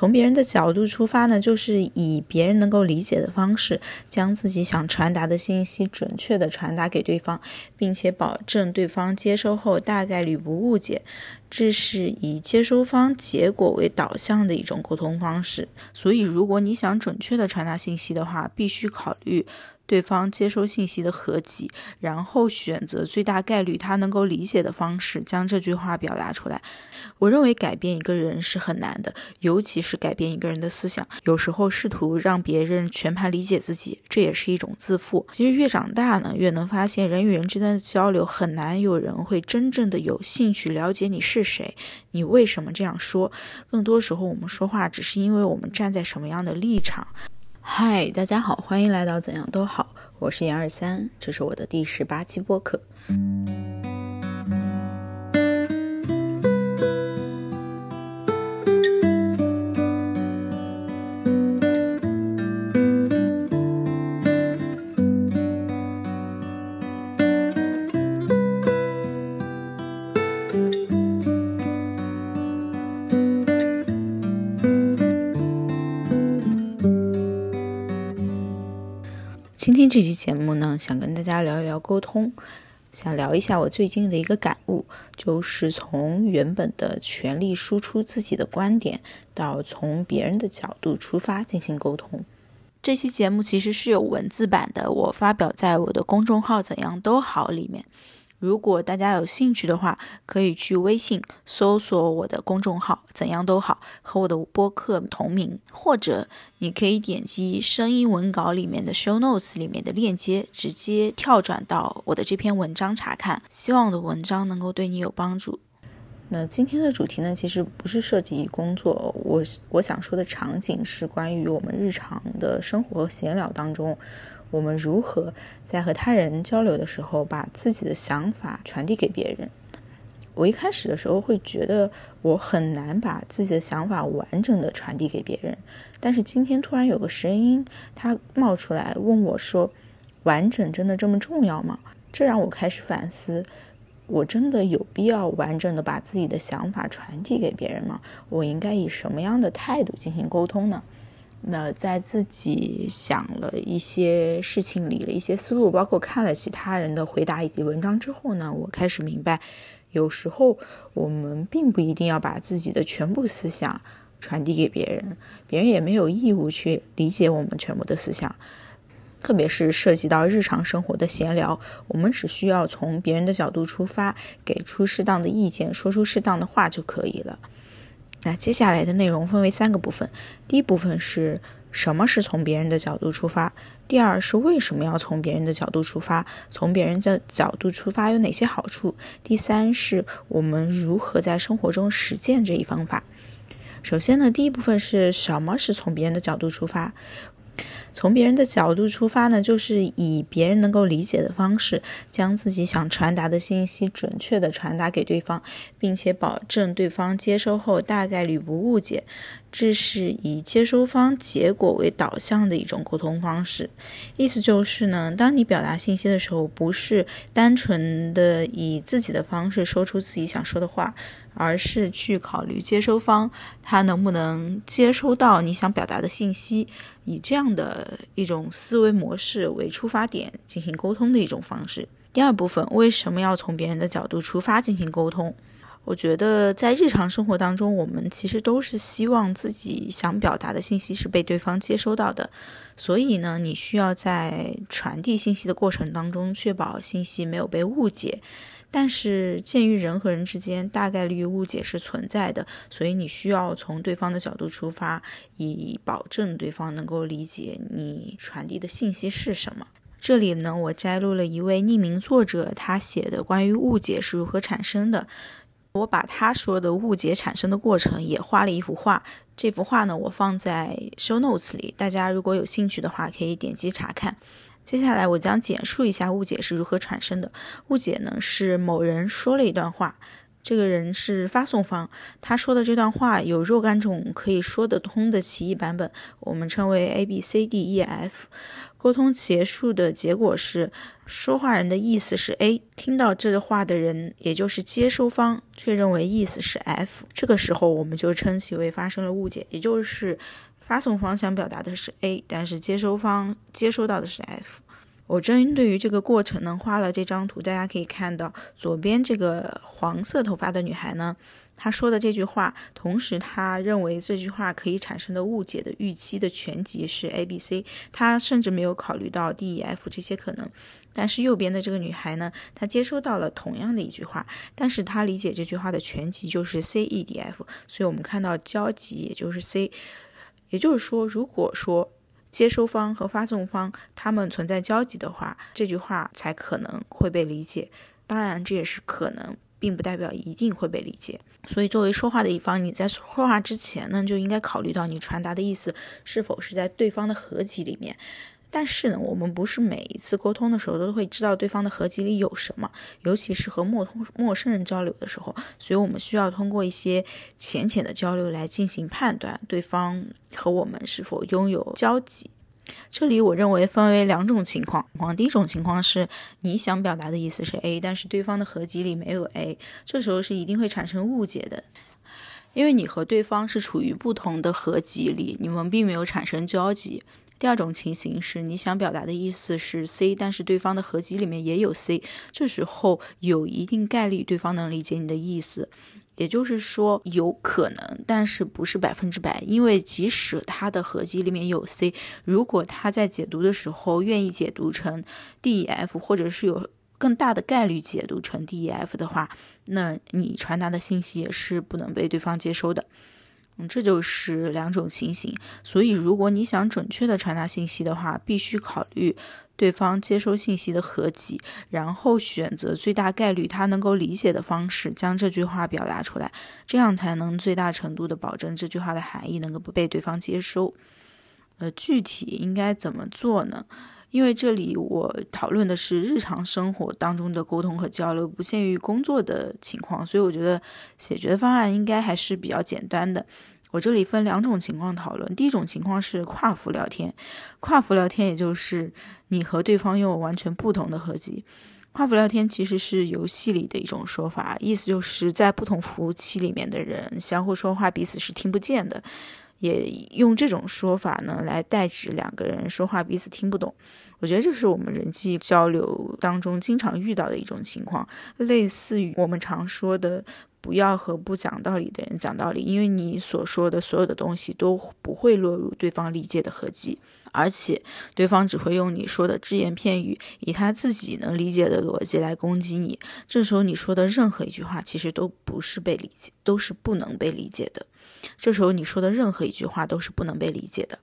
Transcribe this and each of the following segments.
从别人的角度出发呢，就是以别人能够理解的方式，将自己想传达的信息准确的传达给对方，并且保证对方接收后大概率不误解。这是以接收方结果为导向的一种沟通方式。所以，如果你想准确的传达信息的话，必须考虑。对方接收信息的合集，然后选择最大概率他能够理解的方式将这句话表达出来。我认为改变一个人是很难的，尤其是改变一个人的思想。有时候试图让别人全盘理解自己，这也是一种自负。其实越长大呢，越能发现人与人之间的交流很难有人会真正的有兴趣了解你是谁，你为什么这样说。更多时候我们说话只是因为我们站在什么样的立场。嗨，大家好，欢迎来到怎样都好，我是杨二三，这是我的第十八期播客。今天这期节目呢，想跟大家聊一聊沟通，想聊一下我最近的一个感悟，就是从原本的全力输出自己的观点，到从别人的角度出发进行沟通。这期节目其实是有文字版的，我发表在我的公众号“怎样都好”里面。如果大家有兴趣的话，可以去微信搜索我的公众号“怎样都好”和我的播客同名，或者你可以点击声音文稿里面的 show notes 里面的链接，直接跳转到我的这篇文章查看。希望我的文章能够对你有帮助。那今天的主题呢，其实不是涉及工作，我我想说的场景是关于我们日常的生活和闲聊当中。我们如何在和他人交流的时候，把自己的想法传递给别人？我一开始的时候会觉得我很难把自己的想法完整的传递给别人，但是今天突然有个声音，他冒出来问我说：“完整真的这么重要吗？”这让我开始反思：我真的有必要完整的把自己的想法传递给别人吗？我应该以什么样的态度进行沟通呢？那在自己想了一些事情，理了一些思路，包括看了其他人的回答以及文章之后呢，我开始明白，有时候我们并不一定要把自己的全部思想传递给别人，别人也没有义务去理解我们全部的思想，特别是涉及到日常生活的闲聊，我们只需要从别人的角度出发，给出适当的意见，说出适当的话就可以了。那接下来的内容分为三个部分，第一部分是什么是从别人的角度出发，第二是为什么要从别人的角度出发，从别人的角度出发有哪些好处，第三是我们如何在生活中实践这一方法。首先呢，第一部分是什么是从别人的角度出发。从别人的角度出发呢，就是以别人能够理解的方式，将自己想传达的信息准确的传达给对方，并且保证对方接收后大概率不误解。这是以接收方结果为导向的一种沟通方式。意思就是呢，当你表达信息的时候，不是单纯的以自己的方式说出自己想说的话。而是去考虑接收方他能不能接收到你想表达的信息，以这样的一种思维模式为出发点进行沟通的一种方式。第二部分，为什么要从别人的角度出发进行沟通？我觉得在日常生活当中，我们其实都是希望自己想表达的信息是被对方接收到的，所以呢，你需要在传递信息的过程当中确保信息没有被误解。但是，鉴于人和人之间大概率误解是存在的，所以你需要从对方的角度出发，以保证对方能够理解你传递的信息是什么。这里呢，我摘录了一位匿名作者他写的关于误解是如何产生的，我把他说的误解产生的过程也画了一幅画。这幅画呢，我放在 show notes 里，大家如果有兴趣的话，可以点击查看。接下来我将简述一下误解是如何产生的。误解呢，是某人说了一段话，这个人是发送方，他说的这段话有若干种可以说得通的歧义版本，我们称为 A B C D E F。沟通结束的结果是，说话人的意思是 A，听到这话的人，也就是接收方，却认为意思是 F。这个时候，我们就称其为发生了误解，也就是发送方想表达的是 A，但是接收方接收到的是 F。我针对于这个过程呢，画了这张图，大家可以看到，左边这个黄色头发的女孩呢。她说的这句话，同时他认为这句话可以产生的误解的预期的全集是 A、B、C，他甚至没有考虑到 D、E、F 这些可能。但是右边的这个女孩呢，她接收到了同样的一句话，但是她理解这句话的全集就是 C、E、D、F，所以我们看到交集也就是 C。也就是说，如果说接收方和发送方他们存在交集的话，这句话才可能会被理解。当然，这也是可能。并不代表一定会被理解，所以作为说话的一方，你在说话之前呢，就应该考虑到你传达的意思是否是在对方的合集里面。但是呢，我们不是每一次沟通的时候都会知道对方的合集里有什么，尤其是和陌通陌生人交流的时候，所以我们需要通过一些浅浅的交流来进行判断对方和我们是否拥有交集。这里我认为分为两种情况。第一种情况是你想表达的意思是 A，但是对方的合集里没有 A，这时候是一定会产生误解的，因为你和对方是处于不同的合集里，你们并没有产生交集。第二种情形是你想表达的意思是 C，但是对方的合集里面也有 C，这时候有一定概率对方能理解你的意思。也就是说，有可能，但是不是百分之百，因为即使他的合集里面有 C，如果他在解读的时候愿意解读成 D、E、F，或者是有更大的概率解读成 D、E、F 的话，那你传达的信息也是不能被对方接收的。这就是两种情形。所以，如果你想准确的传达信息的话，必须考虑。对方接收信息的合集，然后选择最大概率他能够理解的方式将这句话表达出来，这样才能最大程度的保证这句话的含义能够不被对方接收。呃，具体应该怎么做呢？因为这里我讨论的是日常生活当中的沟通和交流，不限于工作的情况，所以我觉得解决方案应该还是比较简单的。我这里分两种情况讨论。第一种情况是跨服聊天，跨服聊天也就是你和对方拥有完全不同的合集。跨服聊天其实是游戏里的一种说法，意思就是在不同服务器里面的人相互说话，彼此是听不见的。也用这种说法呢来代指两个人说话彼此听不懂。我觉得这是我们人际交流当中经常遇到的一种情况，类似于我们常说的。不要和不讲道理的人讲道理，因为你所说的所有的东西都不会落入对方理解的合集，而且对方只会用你说的只言片语，以他自己能理解的逻辑来攻击你。这时候你说的任何一句话，其实都不是被理解，都是不能被理解的。这时候你说的任何一句话都是不能被理解的。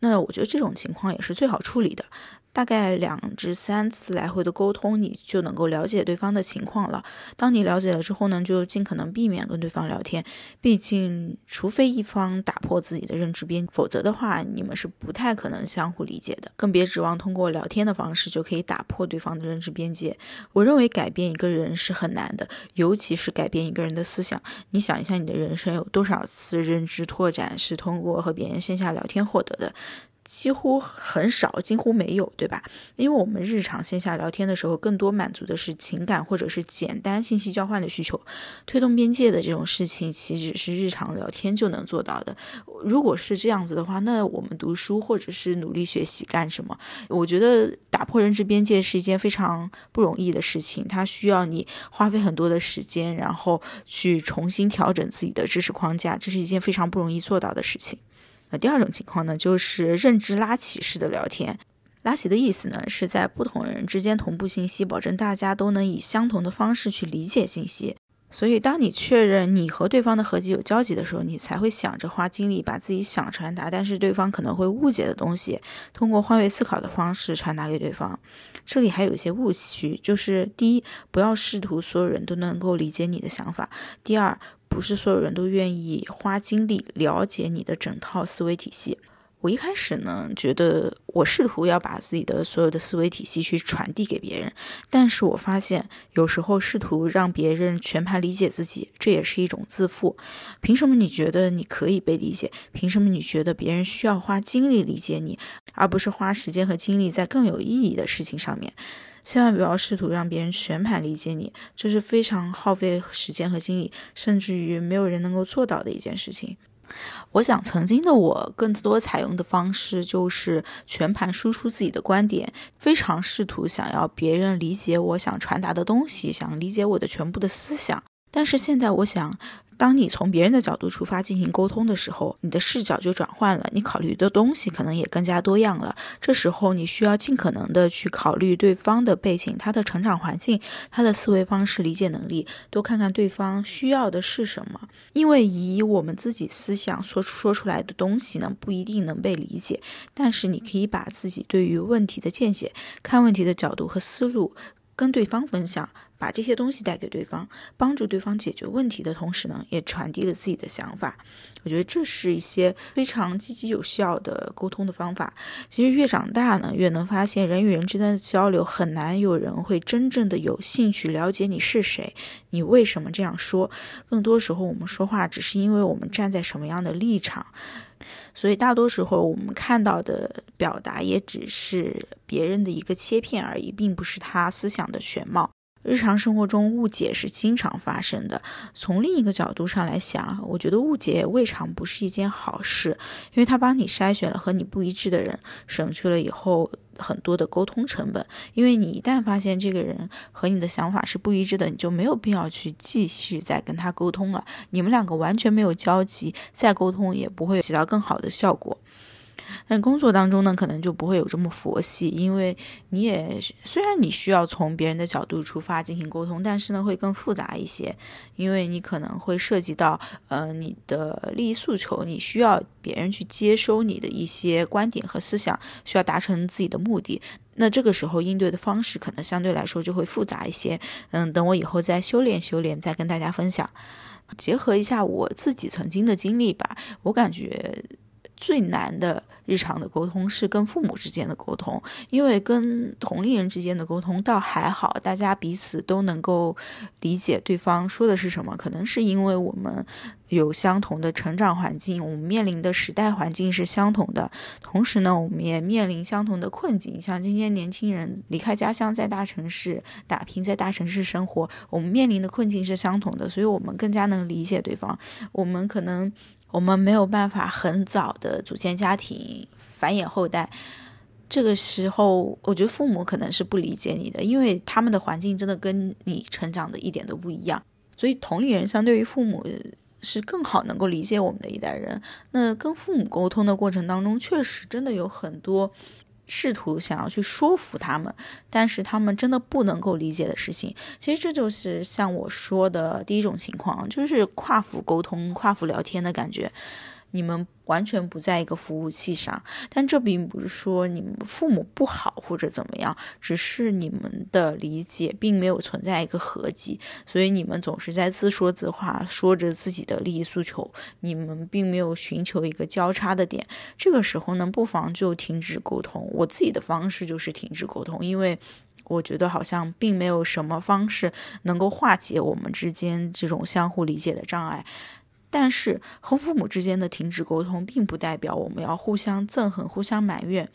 那我觉得这种情况也是最好处理的。大概两至三次来回的沟通，你就能够了解对方的情况了。当你了解了之后呢，就尽可能避免跟对方聊天。毕竟，除非一方打破自己的认知边，否则的话，你们是不太可能相互理解的。更别指望通过聊天的方式就可以打破对方的认知边界。我认为改变一个人是很难的，尤其是改变一个人的思想。你想一下，你的人生有多少次认知拓展是通过和别人线下聊天获得的？几乎很少，几乎没有，对吧？因为我们日常线下聊天的时候，更多满足的是情感或者是简单信息交换的需求。推动边界的这种事情，其实是日常聊天就能做到的。如果是这样子的话，那我们读书或者是努力学习干什么？我觉得打破认知边界是一件非常不容易的事情，它需要你花费很多的时间，然后去重新调整自己的知识框架，这是一件非常不容易做到的事情。第二种情况呢，就是认知拉起式的聊天。拉起的意思呢，是在不同人之间同步信息，保证大家都能以相同的方式去理解信息。所以，当你确认你和对方的合集有交集的时候，你才会想着花精力把自己想传达，但是对方可能会误解的东西，通过换位思考的方式传达给对方。这里还有一些误区，就是第一，不要试图所有人都能够理解你的想法；第二，不是所有人都愿意花精力了解你的整套思维体系。我一开始呢，觉得我试图要把自己的所有的思维体系去传递给别人，但是我发现有时候试图让别人全盘理解自己，这也是一种自负。凭什么你觉得你可以被理解？凭什么你觉得别人需要花精力理解你，而不是花时间和精力在更有意义的事情上面？千万不要试图让别人全盘理解你，这是非常耗费时间和精力，甚至于没有人能够做到的一件事情。我想，曾经的我更多采用的方式就是全盘输出自己的观点，非常试图想要别人理解我想传达的东西，想理解我的全部的思想。但是现在，我想。当你从别人的角度出发进行沟通的时候，你的视角就转换了，你考虑的东西可能也更加多样了。这时候你需要尽可能的去考虑对方的背景、他的成长环境、他的思维方式、理解能力，多看看对方需要的是什么。因为以我们自己思想说说出来的东西呢，不一定能被理解，但是你可以把自己对于问题的见解、看问题的角度和思路。跟对方分享，把这些东西带给对方，帮助对方解决问题的同时呢，也传递了自己的想法。我觉得这是一些非常积极有效的沟通的方法。其实越长大呢，越能发现人与人之间的交流很难有人会真正的有兴趣了解你是谁，你为什么这样说。更多时候我们说话只是因为我们站在什么样的立场。所以大多时候我们看到的表达也只是别人的一个切片而已，并不是他思想的全貌。日常生活中误解是经常发生的。从另一个角度上来想，我觉得误解未尝不是一件好事，因为他帮你筛选了和你不一致的人，省去了以后很多的沟通成本。因为你一旦发现这个人和你的想法是不一致的，你就没有必要去继续再跟他沟通了。你们两个完全没有交集，再沟通也不会起到更好的效果。但工作当中呢，可能就不会有这么佛系，因为你也虽然你需要从别人的角度出发进行沟通，但是呢会更复杂一些，因为你可能会涉及到呃你的利益诉求，你需要别人去接收你的一些观点和思想，需要达成自己的目的，那这个时候应对的方式可能相对来说就会复杂一些。嗯，等我以后再修炼修炼，再跟大家分享，结合一下我自己曾经的经历吧，我感觉。最难的日常的沟通是跟父母之间的沟通，因为跟同龄人之间的沟通倒还好，大家彼此都能够理解对方说的是什么。可能是因为我们有相同的成长环境，我们面临的时代环境是相同的，同时呢，我们也面临相同的困境。像今天年轻人离开家乡，在大城市打拼，在大城市生活，我们面临的困境是相同的，所以我们更加能理解对方。我们可能。我们没有办法很早的组建家庭、繁衍后代，这个时候，我觉得父母可能是不理解你的，因为他们的环境真的跟你成长的一点都不一样。所以，同龄人相对于父母是更好能够理解我们的一代人。那跟父母沟通的过程当中，确实真的有很多。试图想要去说服他们，但是他们真的不能够理解的事情，其实这就是像我说的第一种情况，就是跨服沟通、跨服聊天的感觉。你们完全不在一个服务器上，但这并不是说你们父母不好或者怎么样，只是你们的理解并没有存在一个合集，所以你们总是在自说自话，说着自己的利益诉求，你们并没有寻求一个交叉的点。这个时候呢，不妨就停止沟通。我自己的方式就是停止沟通，因为我觉得好像并没有什么方式能够化解我们之间这种相互理解的障碍。但是和父母之间的停止沟通，并不代表我们要互相憎恨、互相埋怨。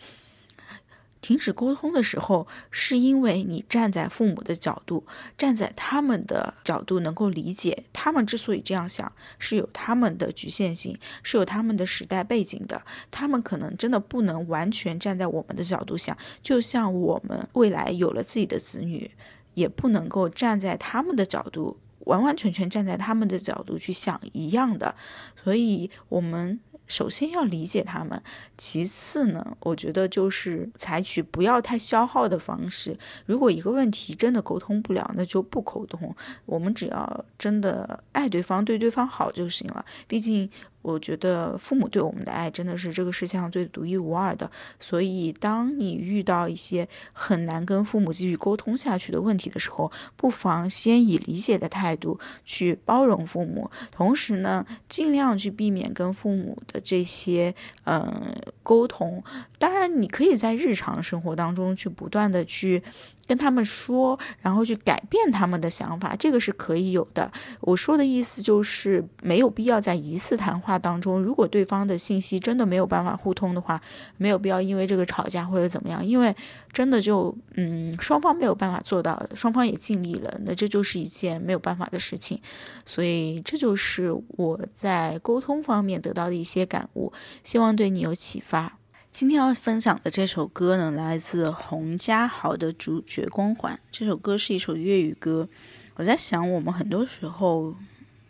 停止沟通的时候，是因为你站在父母的角度，站在他们的角度，能够理解他们之所以这样想，是有他们的局限性，是有他们的时代背景的。他们可能真的不能完全站在我们的角度想，就像我们未来有了自己的子女，也不能够站在他们的角度。完完全全站在他们的角度去想一样的，所以我们首先要理解他们，其次呢，我觉得就是采取不要太消耗的方式。如果一个问题真的沟通不了，那就不沟通。我们只要真的爱对方，对对方好就行了。毕竟。我觉得父母对我们的爱真的是这个世界上最独一无二的，所以当你遇到一些很难跟父母继续沟通下去的问题的时候，不妨先以理解的态度去包容父母，同时呢，尽量去避免跟父母的这些嗯沟通。当然，你可以在日常生活当中去不断的去。跟他们说，然后去改变他们的想法，这个是可以有的。我说的意思就是没有必要在一次谈话当中，如果对方的信息真的没有办法互通的话，没有必要因为这个吵架或者怎么样，因为真的就嗯双方没有办法做到，双方也尽力了，那这就是一件没有办法的事情。所以这就是我在沟通方面得到的一些感悟，希望对你有启发。今天要分享的这首歌呢，来自洪嘉豪的《主角光环》。这首歌是一首粤语歌。我在想，我们很多时候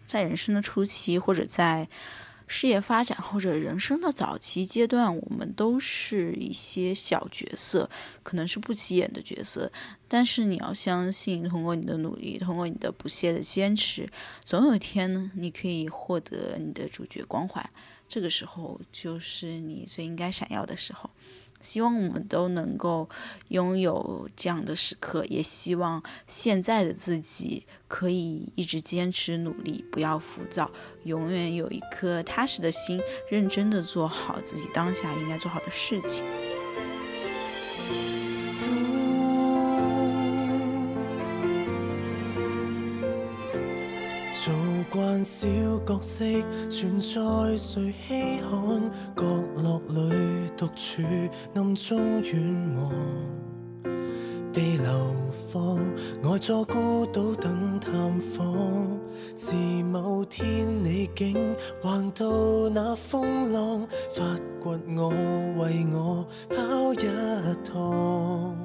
在人生的初期，或者在事业发展，或者人生的早期阶段，我们都是一些小角色，可能是不起眼的角色。但是你要相信，通过你的努力，通过你的不懈的坚持，总有一天呢，你可以获得你的主角光环。这个时候就是你最应该闪耀的时候，希望我们都能够拥有这样的时刻，也希望现在的自己可以一直坚持努力，不要浮躁，永远有一颗踏实的心，认真的做好自己当下应该做好的事情。小角色存在，谁稀罕？角落里独处，暗中远望，被流放，呆坐孤岛等探访。自某天你竟横渡那风浪，发掘我，为我跑一趟。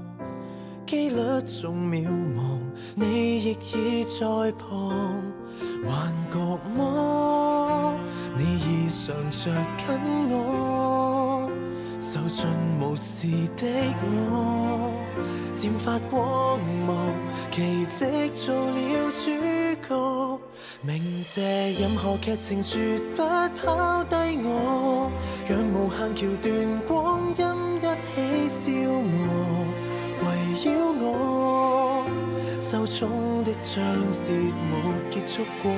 机率仲渺茫，你亦已在旁。幻觉么？你已常着紧我，受尽无视的我，渐发光芒，奇迹做了主角。明谢任何剧情绝不抛低我，让无限桥段光阴一起消磨，围绕我。受宠的章节没结束过，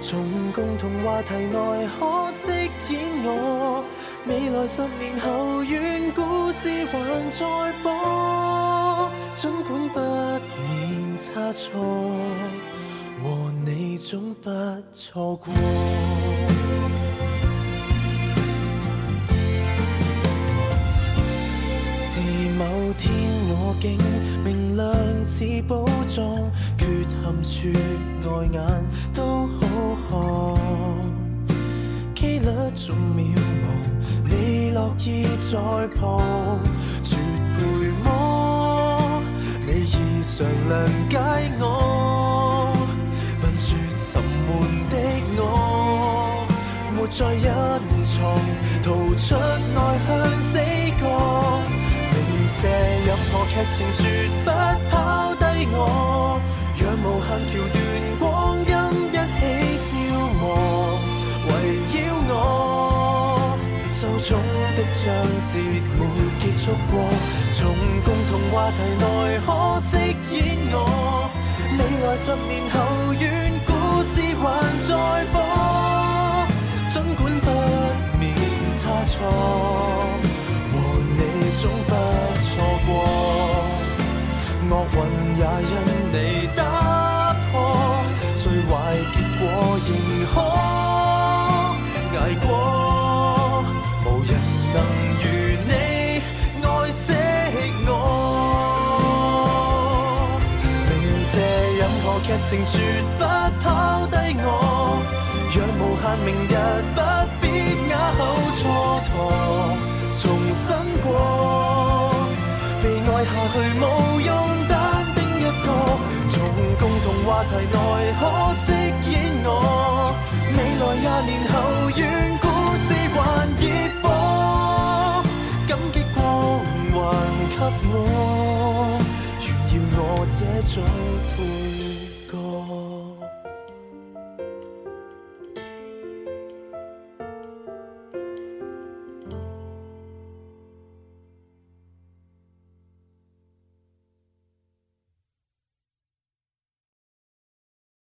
从共同话题内可饰演我。未来十年后，愿故事还在播，尽管不免差错，和你总不错过。自某天我竟亮似宝藏，缺陷处外眼都好看。机率仲渺茫，你乐意在旁，绝陪么？你异常谅解我，笨拙沉闷的我，没再隐藏，逃出内向死角。这何剧情绝不抛低我，让无限桥段光阴一起消磨，围绕我。受宠的章节没结束过，从共同话题内可饰演我。未来十年后，愿故事还在播，情绝不抛低我，让无限明日不必哑口蹉跎。重新过，被爱下去无用，单丁一个。从共同话题内可饰演我，未来廿年后愿故事还热播，感激光环给我，炫耀我这种。